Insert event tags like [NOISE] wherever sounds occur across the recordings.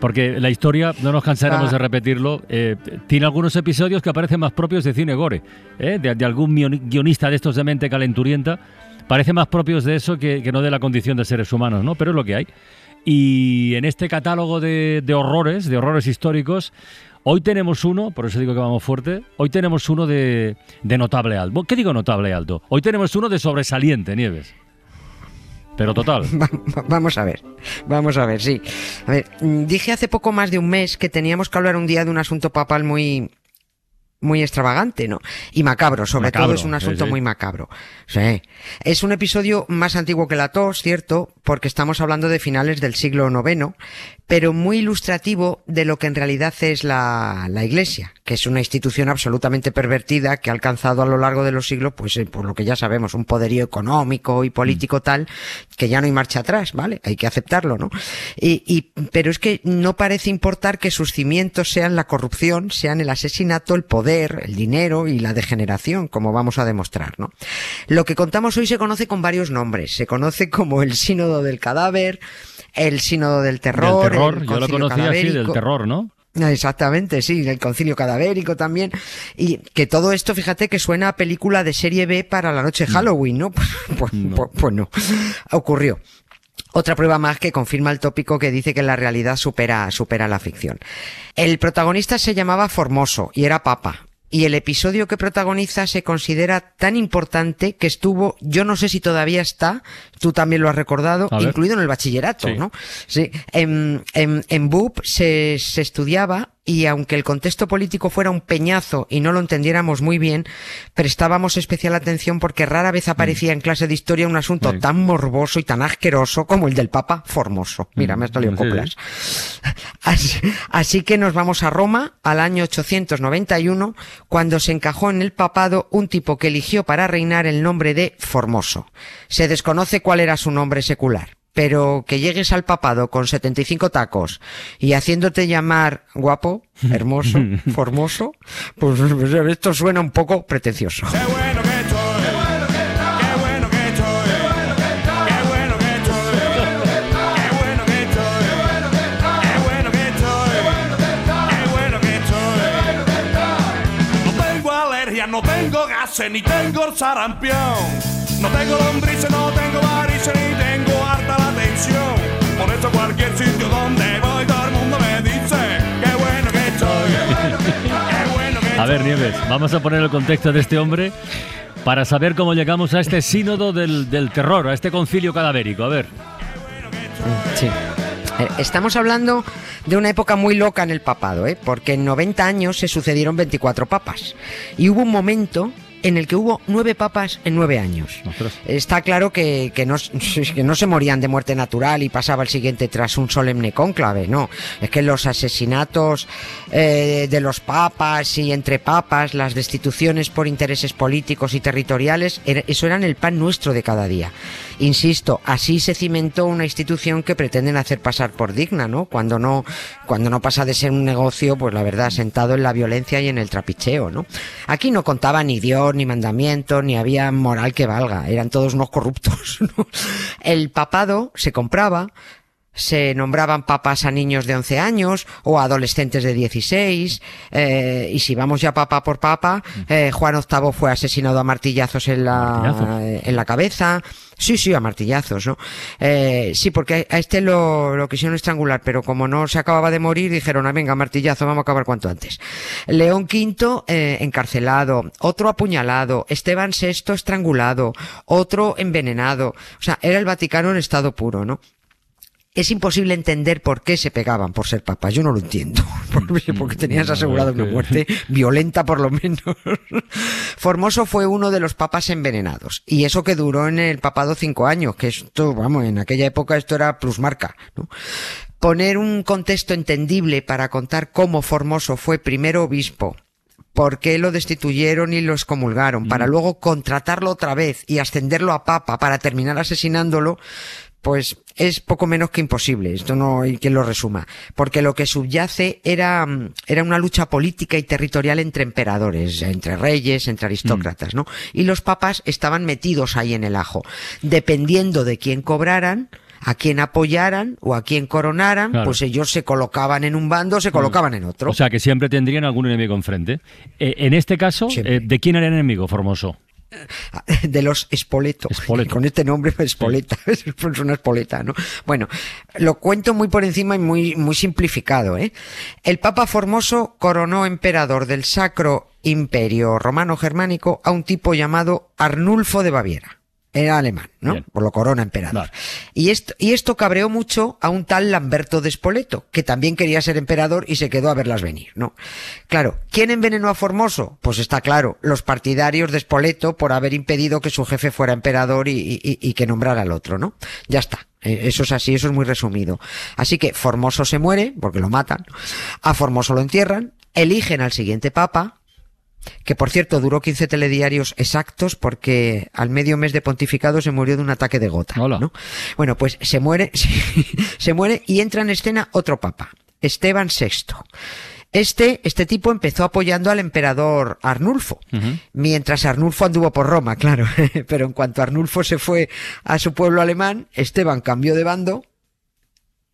Porque la historia, no nos cansaremos Ah. de repetirlo, eh, tiene algunos episodios que aparecen más propios de cine gore, ¿eh? de, de algún guionista de estos de mente calenturienta. Parece más propios de eso que, que no de la condición de seres humanos, ¿no? Pero es lo que hay. Y en este catálogo de, de horrores, de horrores históricos, hoy tenemos uno, por eso digo que vamos fuerte, hoy tenemos uno de, de notable alto. ¿Qué digo notable alto? Hoy tenemos uno de sobresaliente, Nieves. Pero total. [LAUGHS] Va- va- Vamos a ver, vamos a ver, sí. A ver, mm, dije hace poco más de un mes que teníamos que hablar un día de un asunto papal muy muy extravagante, ¿no? Y macabro, sobre Macabro, todo es un asunto sí. muy macabro. Sí. Es un episodio más antiguo que la tos, cierto, porque estamos hablando de finales del siglo IX, pero muy ilustrativo de lo que en realidad es la, la Iglesia, que es una institución absolutamente pervertida que ha alcanzado a lo largo de los siglos, pues eh, por lo que ya sabemos, un poderío económico y político tal que ya no hay marcha atrás, ¿vale? Hay que aceptarlo, ¿no? Y, y, pero es que no parece importar que sus cimientos sean la corrupción, sean el asesinato, el poder, el dinero y la degeneración, como vamos a demostrar, ¿no? Lo que contamos hoy se conoce con varios nombres. Se conoce como el sínodo del cadáver, el sínodo del terror, del terror, el yo lo conocía así, del terror, ¿no? Exactamente, sí, el concilio cadavérico también. Y que todo esto, fíjate que suena a película de serie B para la noche de Halloween, ¿no? [LAUGHS] Pues, No. pues- pues no, ocurrió. Otra prueba más que confirma el tópico que dice que la realidad supera, supera la ficción. El protagonista se llamaba Formoso y era papa. Y el episodio que protagoniza se considera tan importante que estuvo, yo no sé si todavía está, tú también lo has recordado, incluido en el bachillerato, Sí. ¿no? Sí, en, en, en BUP se, se estudiaba y aunque el contexto político fuera un peñazo y no lo entendiéramos muy bien, prestábamos especial atención porque rara vez aparecía en clase de historia un asunto Sí. tan morboso y tan asqueroso como el del Papa Formoso. Mira, me has salido Sí, sí. coplas. Así, así que nos vamos a Roma al año 891, cuando se encajó en el papado un tipo que eligió para reinar el nombre de Formoso. Se desconoce cuál era su nombre secular. Pero que llegues al papado con 75 tacos y haciéndote llamar guapo, hermoso, formoso, pues esto suena un poco pretencioso. Qué bueno que estoy. Qué bueno que estoy. Qué bueno que estoy. Qué bueno que estoy. Qué bueno que estoy. Qué bueno que estoy. No tengo alergia, no tengo gases, ni tengo el sarampión. No tengo lombrices, no tengo varices, Por eso cualquier sitio donde voy, todo el mundo me dice, qué bueno que estoy. Qué bueno que A ver. Nieves, vamos a poner el contexto de este hombre para saber cómo llegamos a este sínodo del, del terror, a este concilio cadavérico. A ver, Sí. Estamos hablando de una época muy loca en el papado, ¿eh? porque en 90 años se sucedieron 24 papas. Y hubo un momento en el que hubo nueve papas en nueve años. Ostras. Está claro que, que, no, [LAUGHS] que no se morían de muerte natural y pasaba el siguiente tras un solemne cónclave, no. Es que los asesinatos eh, de los papas y entre papas, las destituciones por intereses políticos y territoriales, era- eso eran el pan nuestro de cada día. Insisto, así se cimentó una institución que pretenden hacer pasar por digna, ¿no? Cuando no, cuando no pasa de ser un negocio, pues la verdad, sentado en la violencia y en el trapicheo, ¿no? Aquí no contaba ni Dios, ni mandamientos, ni había moral que valga, eran todos unos corruptos. [LAUGHS] El papado se compraba, se nombraban papas a niños de 11 años o a adolescentes de 16. eh, y si vamos ya papa por papa, eh, Juan VIII fue asesinado a martillazos en la, Martillazos. en la cabeza. Sí, sí, a martillazos, ¿no? Eh, sí, porque a este lo, lo quisieron estrangular, pero como no se acababa de morir, dijeron, ah, venga, martillazo, vamos a acabar cuanto antes. León V eh, encarcelado, otro apuñalado, Esteban VI estrangulado, otro envenenado. O sea, era el Vaticano en estado puro, ¿no? Es imposible entender por qué se pegaban por ser papas. Yo no lo entiendo. [LAUGHS] Porque, porque tenías asegurado una que- muerte violenta por lo menos. [LAUGHS] Formoso fue uno de los papas envenenados. Y eso que duró en el papado cinco años, que esto, vamos, en aquella época esto era plusmarca, ¿no? poner un contexto entendible para contar cómo Formoso fue primero obispo, por qué lo destituyeron y lo excomulgaron, para luego contratarlo otra vez y ascenderlo a papa para terminar asesinándolo, pues es poco menos que imposible. Esto no hay quien lo resuma. Porque lo que subyace era, mm, era una lucha política y territorial entre emperadores, entre reyes, entre aristócratas, ¿no? Y los papas estaban metidos ahí en el ajo. Dependiendo de quién cobraran, a quién apoyaran o a quién coronaran, Claro. pues ellos se colocaban en un bando, se colocaban en otro. O sea, que siempre tendrían algún enemigo enfrente. Eh, en este caso, eh, ¿de quién era el enemigo, Formoso? [LAUGHS] de los Spoleto. Spoleto. Con este nombre, Spoleta. [LAUGHS] Es una espoleta, ¿no? Bueno, lo cuento muy por encima y muy, muy simplificado, ¿eh? El Papa Formoso coronó emperador del Sacro Imperio Romano Germánico a un tipo llamado Arnulfo de Baviera. Era alemán, ¿no? Bien. Por lo corona emperador. Vale. Y esto, y esto cabreó mucho a un tal Lamberto de Spoleto, que también quería ser emperador y se quedó a verlas venir, ¿no? Claro, ¿quién envenenó a Formoso? Pues está claro, los partidarios de Spoleto por haber impedido que su jefe fuera emperador y, y- y que nombrara al otro, ¿no? Ya está. Eh, Eso es así, eso es muy resumido. Así que Formoso se muere, porque lo matan, a Formoso lo entierran, eligen al siguiente papa, que por cierto duró 15 telediarios exactos porque al medio mes de pontificado se murió de un ataque de gota. Hola. ¿no? Bueno, pues se muere, [LAUGHS] se muere y entra en escena otro papa, Esteban VI. Este, este tipo empezó apoyando al emperador Arnulfo, mientras Arnulfo anduvo por Roma, [LAUGHS] claro. Pero en cuanto Arnulfo se fue a su pueblo alemán, Esteban cambió de bando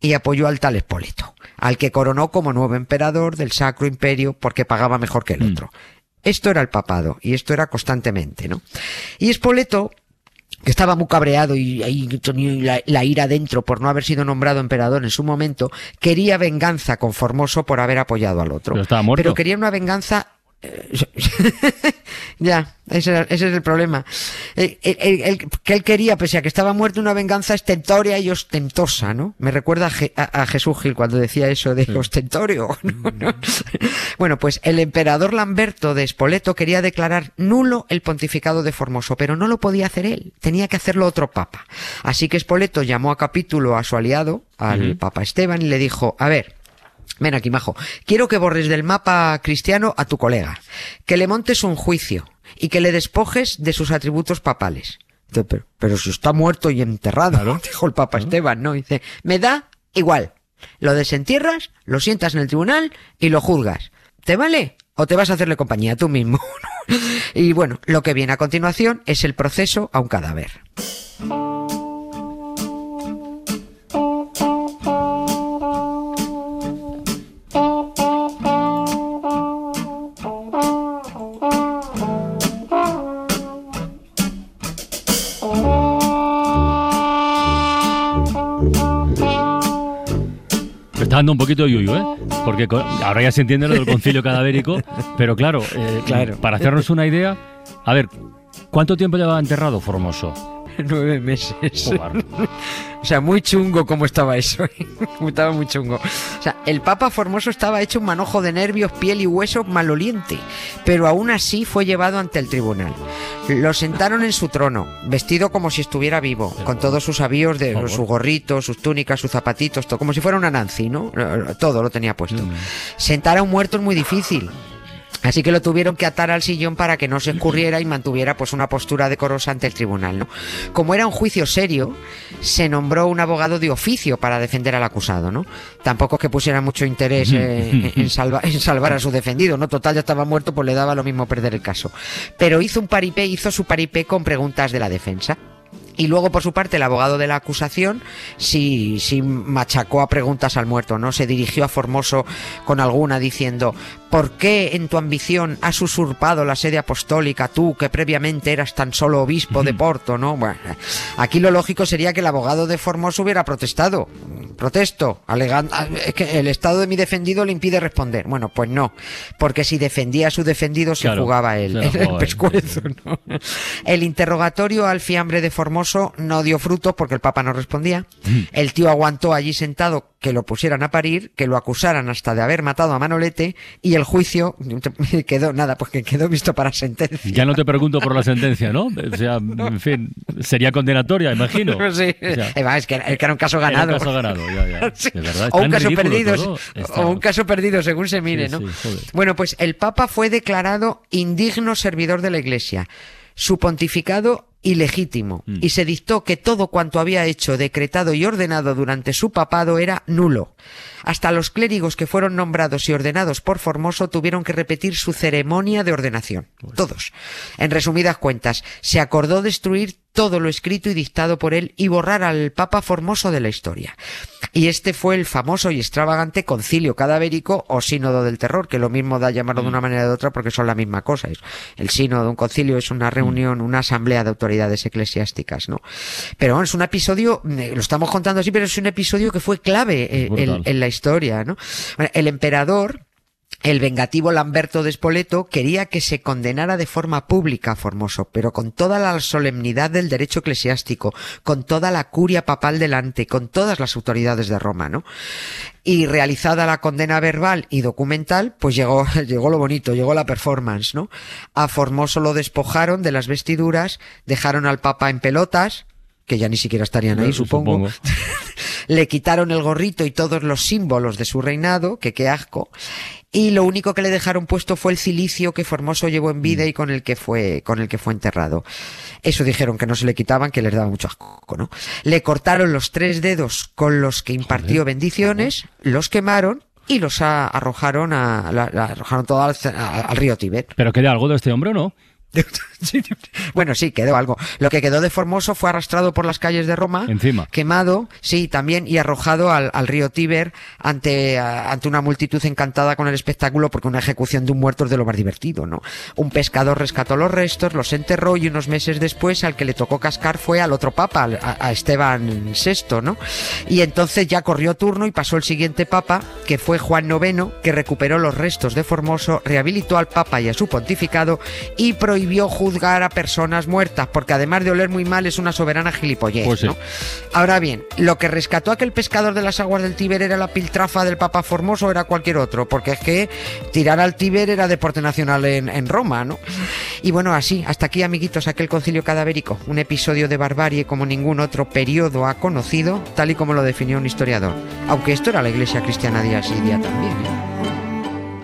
y apoyó al tal Espoleto, al que coronó como nuevo emperador del Sacro Imperio porque pagaba mejor que el Mm. otro. Esto era el papado y esto era constantemente, ¿no? Y Espoleto, que estaba muy cabreado y ahí tenía la, la ira dentro por no haber sido nombrado emperador en su momento, quería venganza con Formoso por haber apoyado al otro. Pero estaba muerto. Pero quería una venganza [LAUGHS] ya, ese, era- ese es el problema. El, el- el- el- que él quería, pese a que estaba muerto, una venganza estentoria y ostentosa, ¿no? Me recuerda a, Je- a- a Jesús Gil cuando decía eso de ostentorio. [LAUGHS] ¿no? ¿no? Bueno, pues el emperador Lamberto de Spoleto quería declarar nulo el pontificado de Formoso, pero no lo podía hacer él, tenía que hacerlo otro papa. Así que Spoleto llamó a capítulo a su aliado, al papa Esteban, y le dijo, a ver, Ven aquí, majo. Quiero que borres del mapa cristiano a tu colega, que le montes un juicio y que le despojes de sus atributos papales. Dice, Pero, pero si está muerto y enterrado, [LAUGHS] dijo el Papa Esteban, ¿no? Dice, me da igual. Lo desentierras, lo sientas en el tribunal y lo juzgas. ¿Te vale? ¿O te vas a hacerle compañía tú mismo? [LAUGHS] y bueno, lo que viene a continuación es el proceso a un cadáver. Un poquito de yuyu, ¿eh? Porque ahora ya se entiende lo del concilio cadavérico, [LAUGHS] pero claro, eh, Claro. para hacernos una idea, a ver, ¿cuánto tiempo llevaba enterrado Formoso? [LAUGHS] Nueve meses. [LAUGHS] O sea, muy chungo como estaba eso. ¿eh? [LAUGHS] estaba muy chungo. O sea, el Papa Formoso estaba hecho un manojo de nervios, piel y hueso maloliente. Pero aún así fue llevado ante el tribunal. Lo sentaron en su trono, vestido como si estuviera vivo, con todos sus avíos de su gorrito, sus túnicas, sus zapatitos, todo, como si fuera una Nancy, ¿no? Todo lo tenía puesto. Sentar a un muerto es muy difícil. Así que lo tuvieron que atar al sillón para que no se escurriera y mantuviera pues una postura decorosa ante el tribunal, ¿no? Como era un juicio serio, se nombró un abogado de oficio para defender al acusado, ¿no? Tampoco es que pusiera mucho interés eh, [LAUGHS] en, salva- en salvar a su defendido, ¿no? Total, ya estaba muerto, pues le daba lo mismo perder el caso. Pero hizo un paripé, hizo su paripé con preguntas de la defensa. Y luego, por su parte, el abogado de la acusación sí, sí machacó a preguntas al muerto, ¿no? Se dirigió a Formoso con alguna diciendo, ¿por qué en tu ambición has usurpado la sede apostólica tú, que previamente eras tan solo obispo de Porto, ¿no? Bueno, aquí lo lógico sería que el abogado de Formoso hubiera protestado. Protesto, alegando, "Ah, es que el estado de mi defendido le impide responder. Bueno, pues no, porque si defendía a su defendido se Claro, jugaba el, la el él, pescuezo, ¿no? El interrogatorio al fiambre de Formoso no dio fruto porque el Papa no respondía. El tío aguantó allí sentado que lo pusieran a parir, que lo acusaran hasta de haber matado a Manolete y el juicio [LAUGHS] quedó nada, pues que quedó visto para sentencia. Ya no te pregunto por la sentencia, ¿no? [LAUGHS] O sea, en fin, sería condenatoria, imagino. [LAUGHS] Sí. O sea, va, es, que era, que era un caso era un ganado. caso ganado, ya, ya. [LAUGHS] De verdad, es o un caso perdido, o un caso perdido según se mire, Sí, ¿no? sí, bueno, pues el Papa fue declarado indigno servidor de la Iglesia, su pontificado ilegítimo, Mm. y se dictó que todo cuanto había hecho, decretado y ordenado durante su papado era nulo. Hasta los clérigos que fueron nombrados y ordenados por Formoso tuvieron que repetir su ceremonia de ordenación. Todos. En resumidas cuentas, se acordó destruir todo lo escrito y dictado por él y borrar al Papa Formoso de la historia. Y este fue el famoso y extravagante concilio cadavérico o sínodo del terror, que lo mismo da llamarlo de una manera o de otra porque son la misma cosa. El sínodo, un concilio es una reunión, una asamblea de autoridades eclesiásticas, ¿no? Pero bueno, es un episodio, eh, lo estamos contando así, pero es un episodio que fue clave eh, en, en la historia, ¿no? Bueno, el emperador, el vengativo Lamberto de Spoleto quería que se condenara de forma pública a Formoso, pero con toda la solemnidad del derecho eclesiástico, con toda la curia papal delante, con todas las autoridades de Roma, ¿no? Y realizada la condena verbal y documental, pues llegó, [LAUGHS] llegó lo bonito, llegó la performance, ¿no? A Formoso lo despojaron de las vestiduras, dejaron al Papa en pelotas, que ya ni siquiera estarían ahí, supongo. [LAUGHS] Le quitaron el gorrito y todos los símbolos de su reinado, que qué asco. Y lo único que le dejaron puesto fue el cilicio que Formoso llevó en vida y con el que fue, con el que fue enterrado. Eso dijeron que no se le quitaban, que les daba mucho asco, ¿no? Le cortaron los tres dedos con los que impartió bendiciones, los quemaron y los a- arrojaron a, la- la arrojaron todo al, a- al río Tíbet. ¿Pero queda algo de este hombre o no? [LAUGHS] Bueno, sí, quedó algo. Lo que quedó de Formoso fue arrastrado por las calles de Roma, Encima. quemado, sí, también, y arrojado al, al río Tíber ante, a- ante una multitud encantada con el espectáculo, porque una ejecución de un muerto es de lo más divertido, ¿no? Un pescador rescató los restos, los enterró y unos meses después al que le tocó cascar fue al otro papa, a Esteban VI, ¿no? Y entonces ya corrió turno y pasó el siguiente papa, que fue Juan IX, que recuperó los restos de Formoso, rehabilitó al papa y a su pontificado y prohibió juzgar a personas muertas, porque además de oler muy mal es una soberana gilipollez, Pues sí. ¿no? Ahora bien, lo que rescató a aquel pescador de las aguas del Tíber era la piltrafa del Papa Formoso o era cualquier otro, porque es que tirar al Tíber era deporte nacional en, en Roma, ¿no? Y bueno, así, hasta aquí, amiguitos, aquel concilio cadavérico, un episodio de barbarie como ningún otro periodo ha conocido, tal y como lo definió un historiador. Aunque esto era la iglesia cristiana día sí día también, ¿eh?